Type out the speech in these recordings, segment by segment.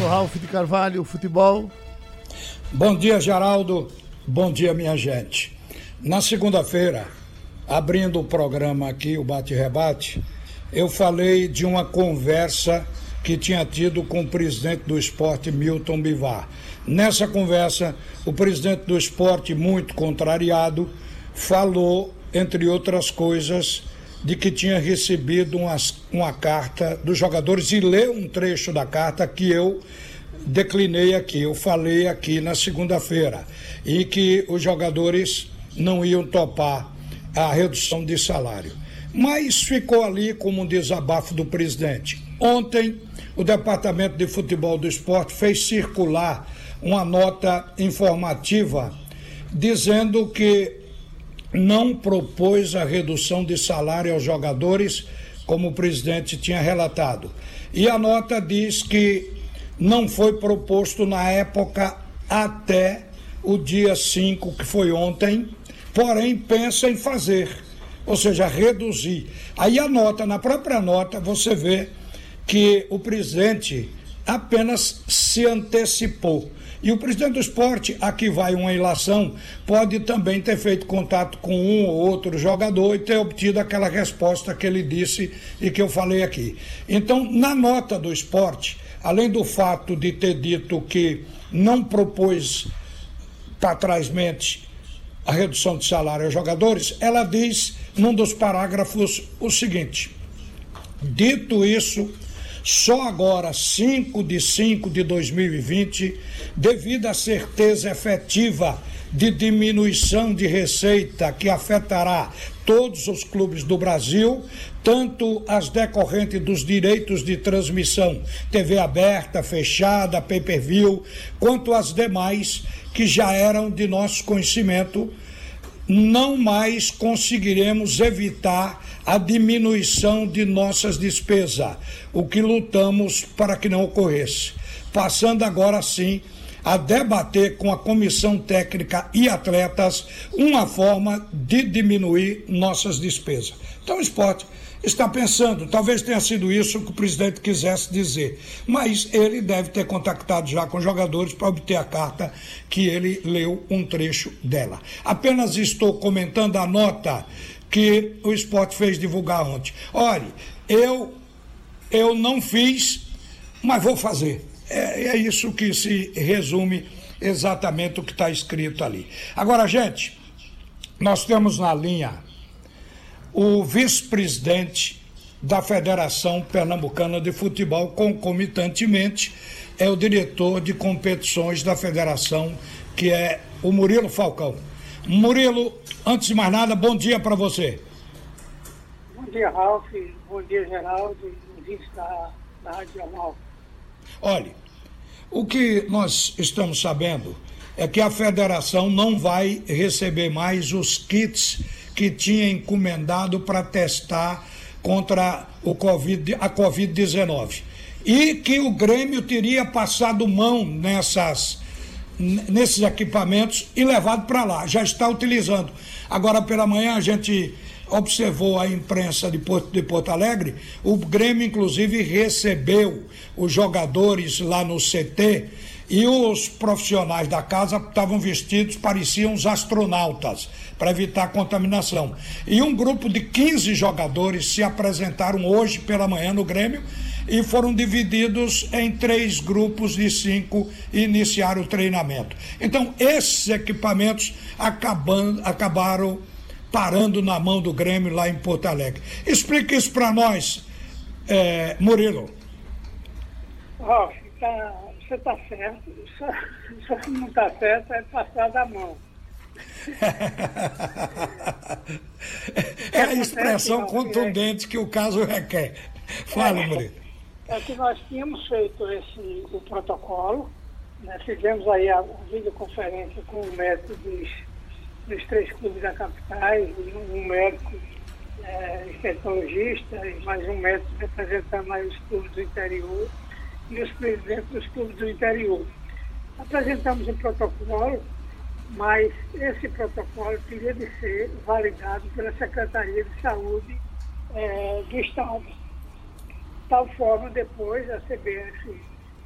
Sou Ralf de Carvalho, futebol. Bom dia, Geraldo. Bom dia, minha gente. Na segunda-feira, abrindo o programa aqui, o Bate-Rebate, eu falei de uma conversa que tinha tido com o presidente do esporte, Milton Bivar. Nessa conversa, o presidente do esporte, muito contrariado, falou, entre outras coisas, de que tinha recebido uma, uma carta dos jogadores e leu um trecho da carta que eu declinei aqui, eu falei aqui na segunda-feira, e que os jogadores não iam topar a redução de salário. Mas ficou ali como um desabafo do presidente. Ontem, o Departamento de Futebol do Esporte fez circular uma nota informativa dizendo que não propôs a redução de salário aos jogadores, como o presidente tinha relatado. E a nota diz que não foi proposto na época até o dia 5, que foi ontem, porém pensa em fazer, ou seja, reduzir. Aí a nota, na própria nota, você vê que o presidente apenas se antecipou. E o presidente do esporte, aqui vai uma ilação, pode também ter feito contato com um ou outro jogador e ter obtido aquela resposta que ele disse e que eu falei aqui. Então, na nota do esporte, além do fato de ter dito que não propôs para trás mente a redução de salário aos jogadores, ela diz num dos parágrafos o seguinte: dito isso só agora, 5 de 5 de 2020, devido à certeza efetiva de diminuição de receita que afetará todos os clubes do Brasil, tanto as decorrentes dos direitos de transmissão, TV aberta, fechada, pay-per-view, quanto as demais que já eram de nosso conhecimento, não mais conseguiremos evitar a diminuição de nossas despesas, o que lutamos para que não ocorresse. Passando agora sim a debater com a comissão técnica e atletas uma forma de diminuir nossas despesas. Então, o esporte está pensando, talvez tenha sido isso que o presidente quisesse dizer, mas ele deve ter contactado já com jogadores para obter a carta que ele leu um trecho dela. Apenas estou comentando a nota que o esporte fez divulgar ontem. Olha, eu, eu não fiz, mas vou fazer. É, é isso que se resume exatamente o que está escrito ali. Agora, gente, nós temos na linha o vice-presidente da Federação Pernambucana de Futebol, concomitantemente, é o diretor de competições da federação, que é o Murilo Falcão. Murilo, antes de mais nada, bom dia para você. Bom dia, Ralf. Bom dia, Geraldo, ouvintes da, da Rádio Jornal. Olha, o que nós estamos sabendo é que a federação não vai receber mais os kits que tinha encomendado para testar contra o COVID, a Covid-19. E que o Grêmio teria passado mão nessas nesses equipamentos e levado para lá. Já está utilizando. Agora pela manhã a gente observou a imprensa de Porto, de Porto Alegre, o Grêmio inclusive recebeu os jogadores lá no CT e os profissionais da casa estavam vestidos, pareciam os astronautas, para evitar contaminação. E um grupo de 15 jogadores se apresentaram hoje pela manhã no Grêmio e foram divididos em três grupos de cinco e iniciaram o treinamento. Então, esses equipamentos acabaram parando na mão do Grêmio lá em Porto Alegre. Explique isso para nós, é, Murilo. Rocha, tá, você está certo, só, que não está certo é passar da mão. é a expressão contundente que o caso requer. Fala, Murilo é que nós tínhamos feito esse, o protocolo, né, fizemos aí a, videoconferência com o médico dos, dos três clubes da capital, um médico é, infectologista e mais um médico representando aí os clubes do interior e os presidentes dos clubes do interior. Apresentamos um protocolo, mas esse protocolo teria de ser validado pela Secretaria de Saúde é, do Estado tal forma depois a CBF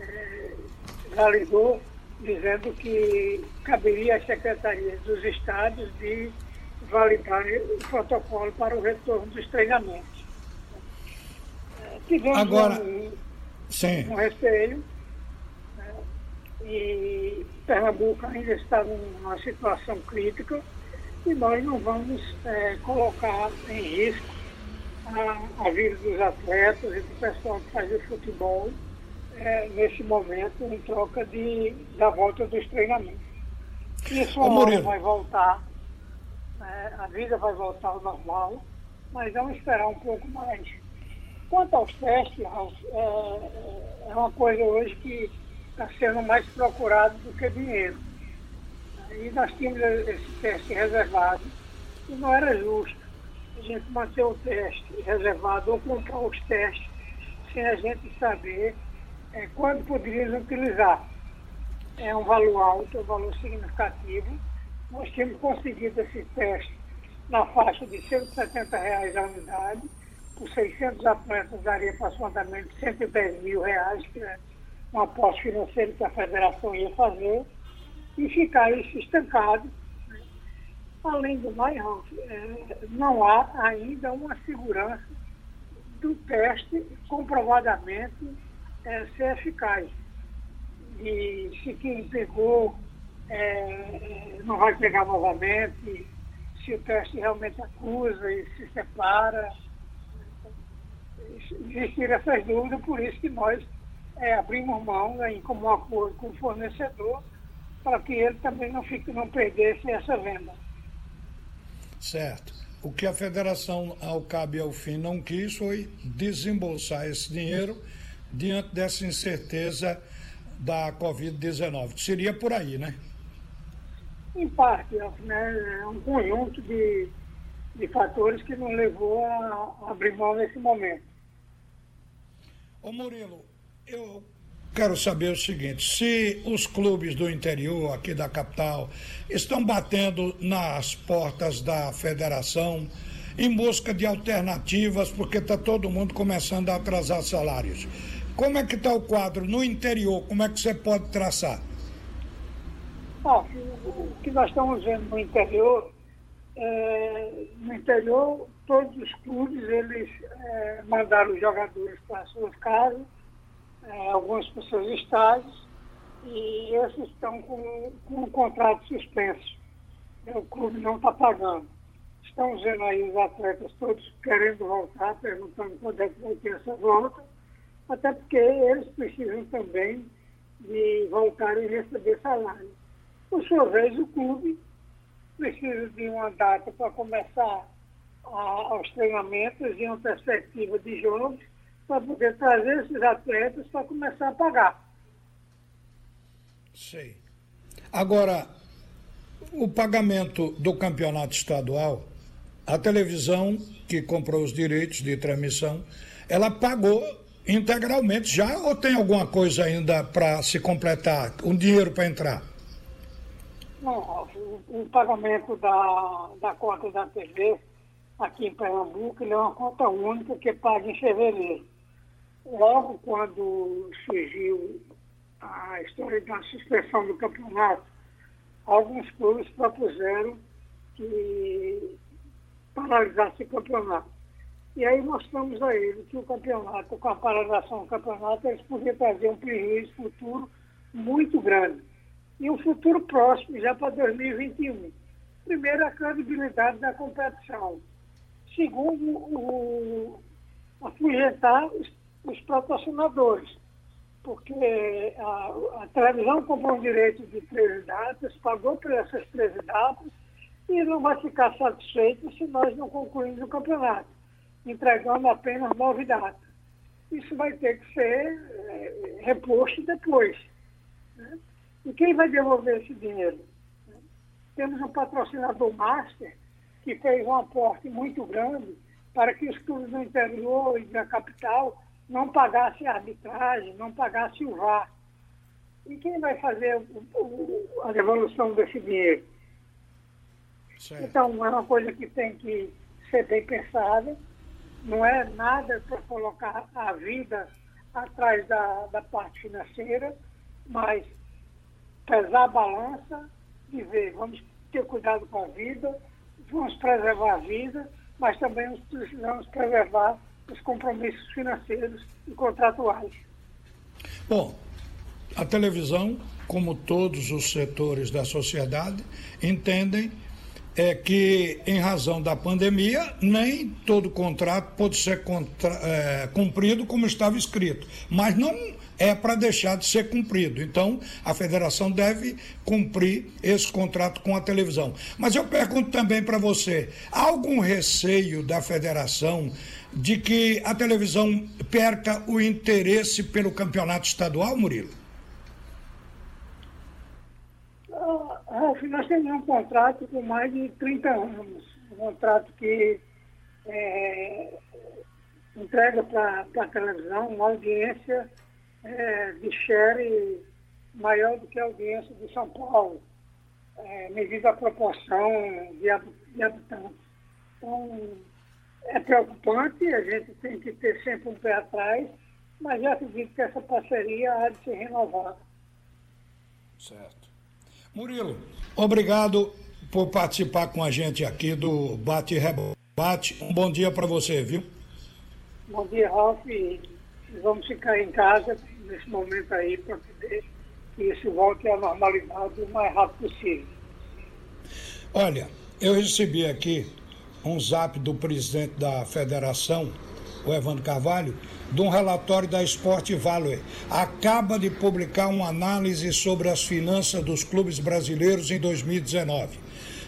é, validou, dizendo que caberia às secretarias dos estados de validar o protocolo para o retorno dos treinamentos. É, tivemos Agora, um, sim. um receio né, e Pernambuco ainda está numa situação crítica e nós não vamos é, colocar em risco a, a, vida dos atletas e do pessoal que faz o futebol é, nesse momento em troca de, da volta dos treinamentos. Isso Ô, vai voltar, é, a vida vai voltar ao normal, mas vamos esperar um pouco mais. Quanto aos testes, Ralf, é, é uma coisa hoje que está sendo mais procurado do que dinheiro. E nós tínhamos esse teste reservado e não era justo a gente manter o teste reservado ou comprar os testes sem a gente saber é, quando poderíamos utilizar. É um valor alto, é um valor significativo. Nós tínhamos conseguido esse teste na faixa de 170 reais a unidade, por 600 atletas daria aproximadamente 110 mil reais, que é um aposta financeiro que a federação ia fazer e ficar isso estancado. Além do é, não há ainda uma segurança do teste comprovadamente é, ser eficaz. E se quem pegou é, não vai pegar novamente, se o teste realmente acusa e se separa. Existiram essas dúvidas, por isso que nós é, abrimos mão né, em comum acordo com o fornecedor para que ele também não, fique, não perdesse essa venda. Certo. O que a federação, ao cabo e ao fim, não quis foi desembolsar esse dinheiro diante dessa incerteza da Covid-19. Seria por aí, né? Em parte, né? é um conjunto de, de fatores que nos levou a, a abrir mão nesse momento. Ô Murilo, eu quero saber o seguinte: se os clubes do interior, aqui da capital, estão batendo nas portas da federação em busca de alternativas, porque está todo mundo começando a atrasar salários. Como é que está o quadro no interior? Como é que você pode traçar? Ah, o que nós estamos vendo no interior, é, no interior todos os clubes eles é, mandaram os jogadores para suas casas é, algumas pessoas estágios e esses estão com, com um contrato suspenso. O clube não está pagando. Estamos vendo aí os atletas todos querendo voltar, perguntando quando é que vai ter essa volta, até porque eles precisam também de voltar e receber salário. Por sua vez, o clube precisa de uma data para começar a, os treinamentos e uma perspectiva de jogos para poder trazer esses atletas para começar a pagar. Sei. Agora, o pagamento do campeonato estadual, a televisão que comprou os direitos de transmissão, ela pagou integralmente já ou tem alguma coisa ainda para se completar, um dinheiro para entrar? Não, o, o, pagamento da, da conta da TV aqui em Pernambuco é uma conta única que paga em fevereiro logo quando surgiu a história da suspensão do campeonato, alguns clubes propuseram que paralisasse o campeonato. E aí mostramos a ele que o campeonato, com a paralisação do campeonato, eles podiam trazer um prejuízo futuro muito grande. E um futuro próximo, já para 2021. Primeiro, a credibilidade da competição. Segundo, o, afugentar os os patrocinadores, porque a, a televisão comprou um direito de 13 datas, pagou por essas 13 datas e não vai ficar satisfeito se nós não concluirmos o campeonato, entregando apenas nove datas. Isso vai ter que ser é, reposto depois. Né? E quem vai devolver esse dinheiro? Temos um patrocinador master que fez um aporte muito grande para que os clubes do interior e da capital não pagasse a arbitragem, não pagasse o VAR. E quem vai fazer o, o, a devolução desse dinheiro? Certo. Então, é uma coisa que tem que ser bem pensada, não é nada para colocar a vida atrás da, da parte financeira, mas pesar a balança e ver, vamos ter cuidado com a vida, vamos preservar a vida, mas também precisamos preservar os compromissos financeiros e contratuais. Bom, a televisão, como todos os setores da sociedade, entendem é que, em razão da pandemia, nem todo contrato pode ser contra, é, cumprido como estava escrito. Mas não é para deixar de ser cumprido. Então, a federação deve cumprir esse contrato com a televisão. Mas eu pergunto também para você: há algum receio da federação de que a televisão perca o interesse pelo campeonato estadual, Murilo? Ralf, nós temos um contrato com mais de 30 anos. Um contrato que é, entrega para a televisão uma audiência é, de share maior do que a audiência de São Paulo, é, medida a proporção de, de habitantes. Então, é preocupante, a gente tem que ter sempre um pé atrás, mas eu acredito que essa parceria há de ser renovada. Certo. Murilo, obrigado por participar com a gente aqui do Bate Rebate. Um bom dia para você, viu? Bom dia, Ralf. Vamos ficar em casa nesse momento aí para poder que isso volte à normalidade o mais rápido possível. Olha, eu recebi aqui um zap do presidente da federação, o Evandro Carvalho, de um relatório da Sport Value. Acaba de publicar uma análise sobre as finanças dos clubes brasileiros em 2019.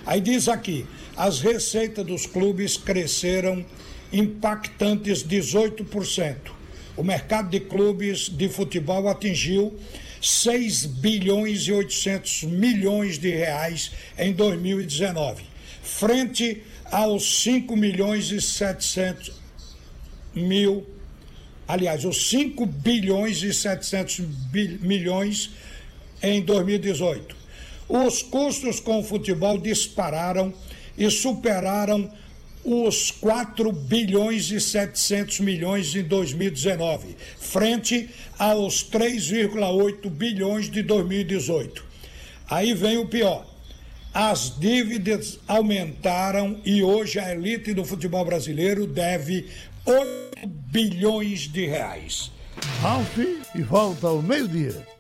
Aí diz aqui: as receitas dos clubes cresceram impactantes 18%. O mercado de clubes de futebol atingiu 6 bilhões e 800 milhões de reais em 2019, frente aos 5 milhões e 700 mil aliás, os 5 bilhões e 700 milhões em 2018. Os custos com o futebol dispararam e superaram os 4 bilhões e 700 milhões em 2019, frente aos 3,8 bilhões de 2018. Aí vem o pior. As dívidas aumentaram e hoje a elite do futebol brasileiro deve 8 bilhões de reais. Ralf e volta ao meio-dia.